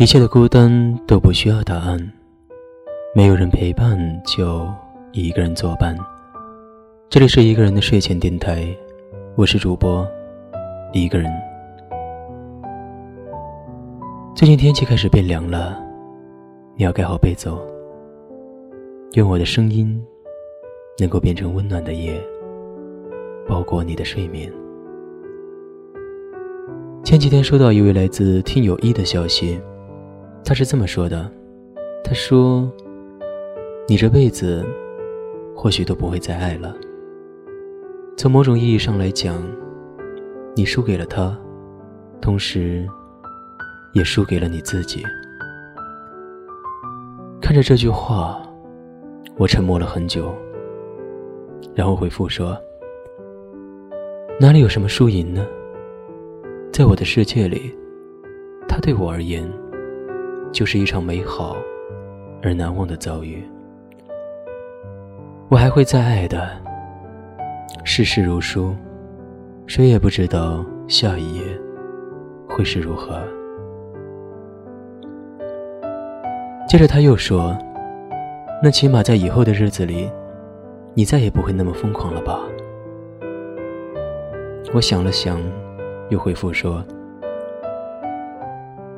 一切的孤单都不需要答案，没有人陪伴就一个人作伴。这里是一个人的睡前电台，我是主播一个人。最近天气开始变凉了，你要盖好被子哦。愿我的声音能够变成温暖的夜，包裹你的睡眠。前几天收到一位来自听友一的消息，他是这么说的：“他说，你这辈子或许都不会再爱了。从某种意义上来讲，你输给了他，同时也输给了你自己。”看着这句话，我沉默了很久，然后回复说：“哪里有什么输赢呢？”在我的世界里，他对我而言，就是一场美好而难忘的遭遇。我还会再爱的。世事如书，谁也不知道下一页会是如何。接着他又说：“那起码在以后的日子里，你再也不会那么疯狂了吧？”我想了想。又回复说：“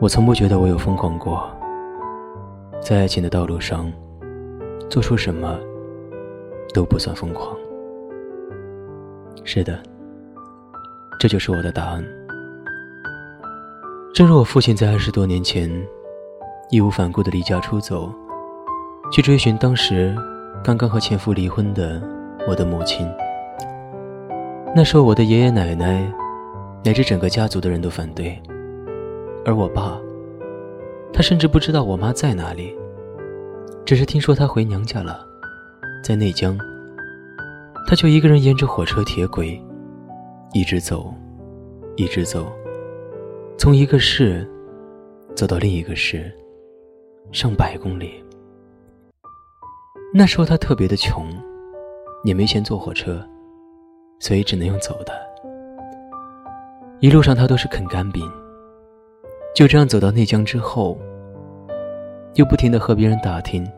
我从不觉得我有疯狂过，在爱情的道路上，做出什么都不算疯狂。”是的，这就是我的答案。正如我父亲在二十多年前义无反顾的离家出走，去追寻当时刚刚和前夫离婚的我的母亲。那时候，我的爷爷奶奶。乃至整个家族的人都反对，而我爸，他甚至不知道我妈在哪里，只是听说她回娘家了，在内江。他就一个人沿着火车铁轨，一直走，一直走，从一个市走到另一个市，上百公里。那时候他特别的穷，也没钱坐火车，所以只能用走的。一路上他都是啃干饼，就这样走到内江之后，又不停的和别人打听，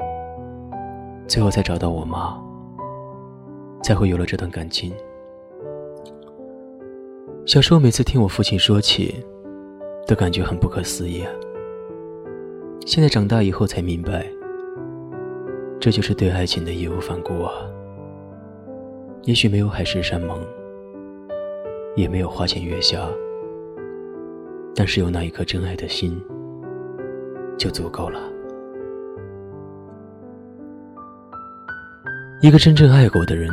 最后才找到我妈，才会有了这段感情。小时候每次听我父亲说起，都感觉很不可思议。现在长大以后才明白，这就是对爱情的义无反顾啊。也许没有海誓山盟。也没有花前月下，但是有那一颗真爱的心就足够了。一个真正爱过的人，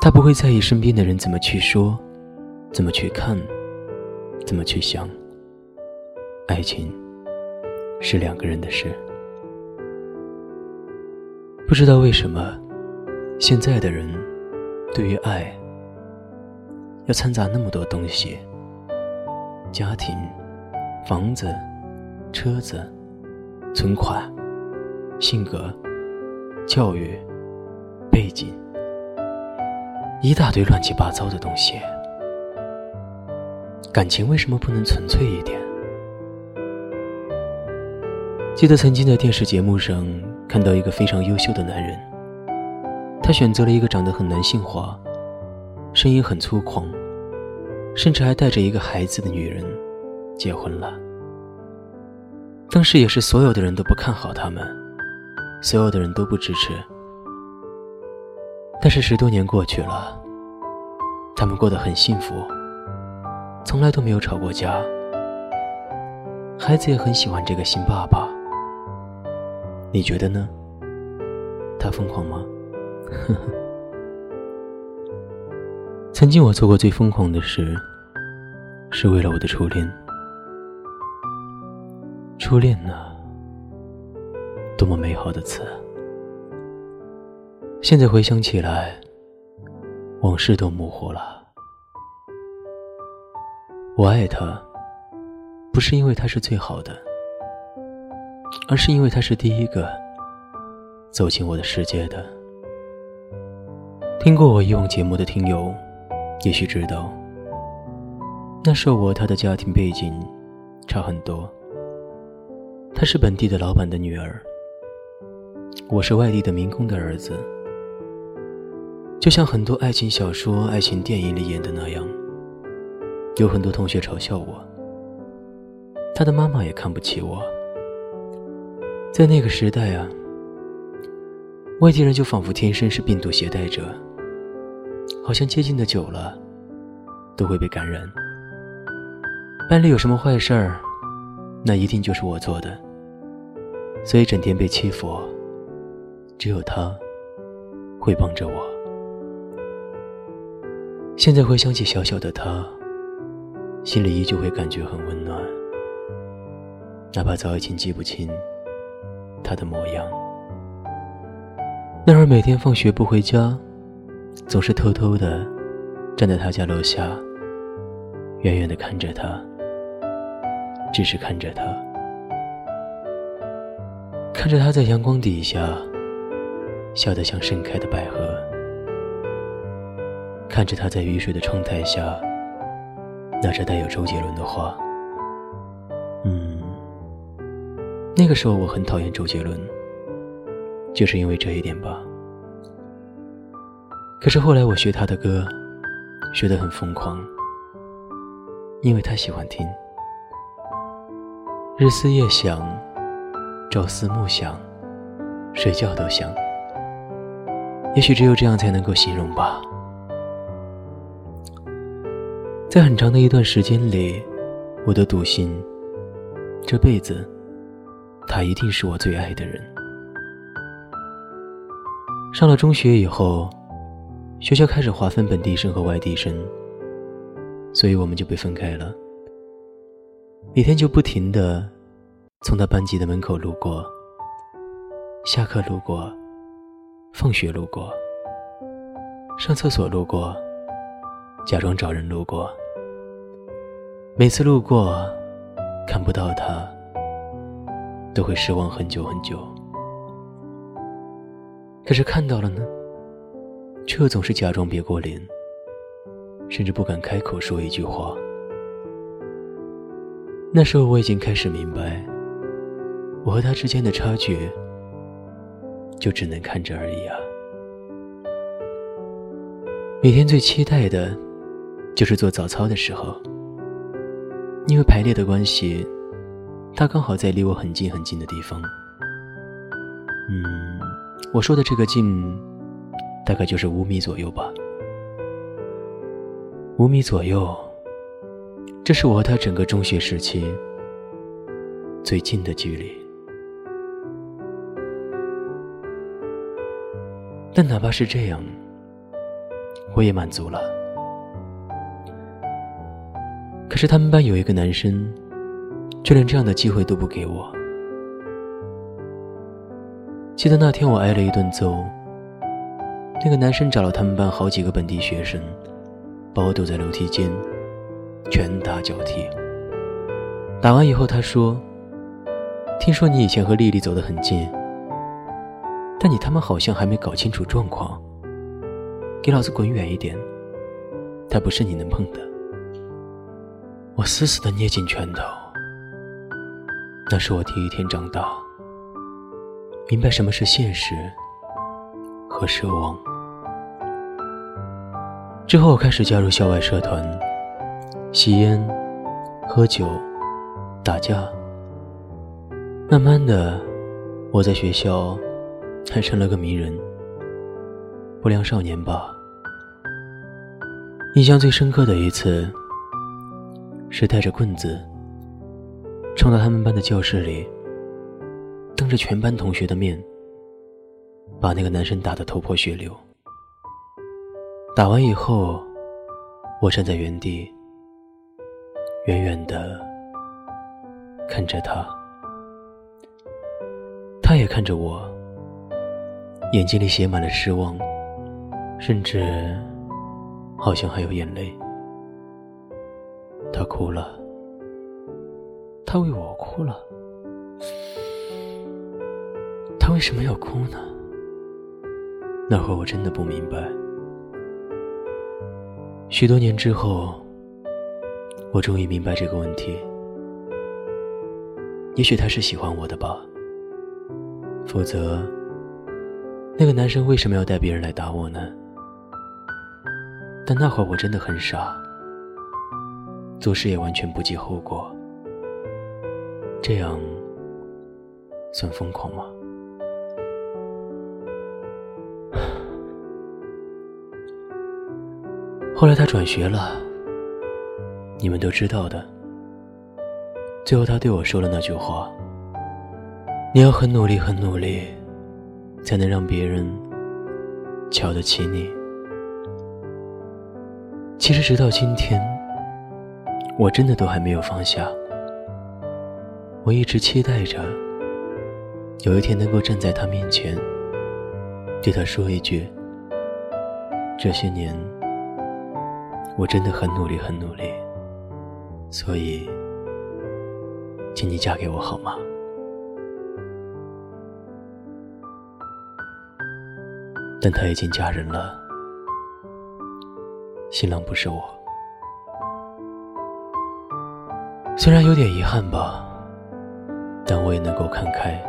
他不会在意身边的人怎么去说，怎么去看，怎么去想。爱情是两个人的事。不知道为什么，现在的人对于爱。要掺杂那么多东西：家庭、房子、车子、存款、性格、教育、背景，一大堆乱七八糟的东西。感情为什么不能纯粹一点？记得曾经在电视节目上看到一个非常优秀的男人，他选择了一个长得很男性化。声音很粗犷，甚至还带着一个孩子的女人结婚了。当时也是所有的人都不看好他们，所有的人都不支持。但是十多年过去了，他们过得很幸福，从来都没有吵过架。孩子也很喜欢这个新爸爸。你觉得呢？他疯狂吗？呵呵。曾经我做过最疯狂的事，是为了我的初恋。初恋呢，多么美好的词。现在回想起来，往事都模糊了。我爱他，不是因为他是最好的，而是因为他是第一个走进我的世界的。听过我以往节目的听友。也许知道，那时候我和他的家庭背景差很多。他是本地的老板的女儿，我是外地的民工的儿子。就像很多爱情小说、爱情电影里演的那样，有很多同学嘲笑我，他的妈妈也看不起我。在那个时代啊，外地人就仿佛天生是病毒携带者，好像接近的久了，都会被感染。班里有什么坏事儿，那一定就是我做的，所以整天被欺负，只有他会帮着我。现在回想起小小的他，心里依旧会感觉很温暖，哪怕早已经记不清。他的模样。那会儿每天放学不回家，总是偷偷的站在他家楼下，远远的看着他，只是看着他，看着他在阳光底下笑得像盛开的百合，看着他在雨水的窗台下拿着带有周杰伦的花。嗯那个时候我很讨厌周杰伦，就是因为这一点吧。可是后来我学他的歌，学得很疯狂，因为他喜欢听。日思夜想，朝思暮想，睡觉都想。也许只有这样才能够形容吧。在很长的一段时间里，我都笃信，这辈子。他一定是我最爱的人。上了中学以后，学校开始划分本地生和外地生，所以我们就被分开了。每天就不停的从他班级的门口路过，下课路过，放学路过，上厕所路过，假装找人路过。每次路过，看不到他。都会失望很久很久，可是看到了呢，却总是假装别过脸，甚至不敢开口说一句话。那时候我已经开始明白，我和他之间的差距，就只能看着而已啊。每天最期待的，就是做早操的时候，因为排列的关系。他刚好在离我很近很近的地方。嗯，我说的这个近，大概就是五米左右吧。五米左右，这是我和他整个中学时期最近的距离。但哪怕是这样，我也满足了。可是他们班有一个男生。就连这样的机会都不给我。记得那天我挨了一顿揍，那个男生找了他们班好几个本地学生，把我堵在楼梯间，拳打脚踢。打完以后，他说：“听说你以前和丽丽走得很近，但你他妈好像还没搞清楚状况，给老子滚远一点！她不是你能碰的。”我死死地捏紧拳头。那是我第一天长大，明白什么是现实和奢望。之后，开始加入校外社团，吸烟、喝酒、打架。慢慢的，我在学校还成了个名人，不良少年吧。印象最深刻的一次，是带着棍子。冲到他们班的教室里，当着全班同学的面，把那个男生打得头破血流。打完以后，我站在原地，远远的看着他，他也看着我，眼睛里写满了失望，甚至好像还有眼泪。他哭了。他为我哭了，他为什么要哭呢？那会我真的不明白。许多年之后，我终于明白这个问题。也许他是喜欢我的吧。否则，那个男生为什么要带别人来打我呢？但那会儿我真的很傻，做事也完全不计后果。这样算疯狂吗？后来他转学了，你们都知道的。最后他对我说了那句话：“你要很努力，很努力，才能让别人瞧得起你。”其实直到今天，我真的都还没有放下。我一直期待着有一天能够站在他面前，对他说一句：“这些年。”我真的很努力，很努力，所以，请你嫁给我好吗？但她已经嫁人了，新郎不是我。虽然有点遗憾吧，但我也能够看开。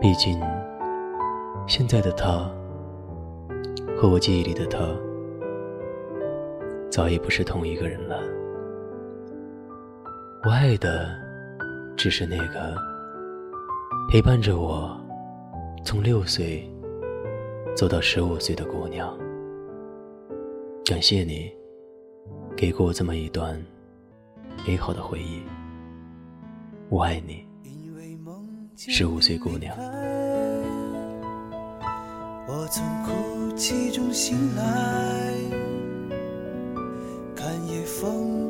毕竟，现在的他和我记忆里的他。早已不是同一个人了。我爱的，只是那个陪伴着我从六岁走到十五岁的姑娘。感谢你，给过我这么一段美好的回忆。我爱你，十五岁姑娘。我从哭泣中醒来。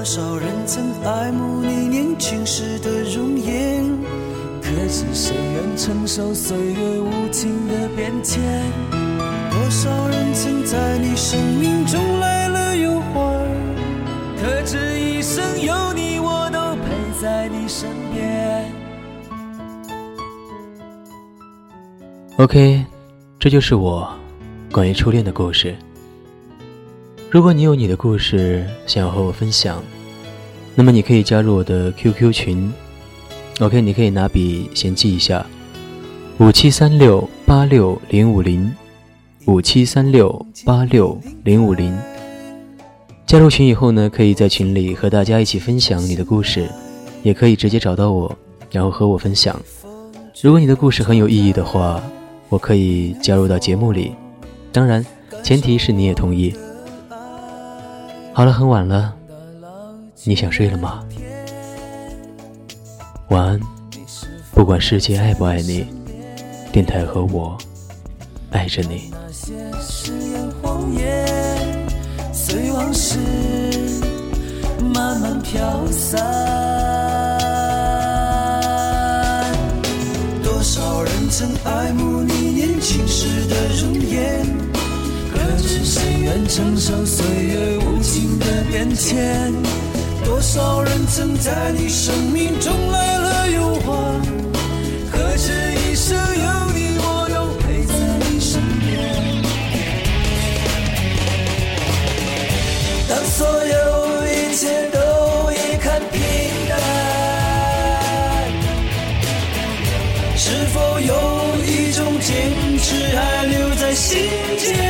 多少人曾爱慕你年轻时的容颜，可知谁愿承受岁月无情的变迁？多少人曾在你生命中来了又还，可知一生有你，我都陪在你身边。OK，这就是我关于初恋的故事。如果你有你的故事想要和我分享。那么你可以加入我的 QQ 群，OK，你可以拿笔先记一下，五七三六八六零五零，五七三六八六零五零。加入群以后呢，可以在群里和大家一起分享你的故事，也可以直接找到我，然后和我分享。如果你的故事很有意义的话，我可以加入到节目里，当然前提是你也同意。好了，很晚了。你想睡了吗？晚安。不管世界爱不爱你，电台和我爱着你。随往事慢慢飘散。多少人曾爱慕你年轻时的容颜，谁愿承受岁月无情的变迁？多少人曾在你生命中来了又还？可知一生有你，我都陪在你身边。当所有一切都已看平淡，是否有一种坚持还留在心间？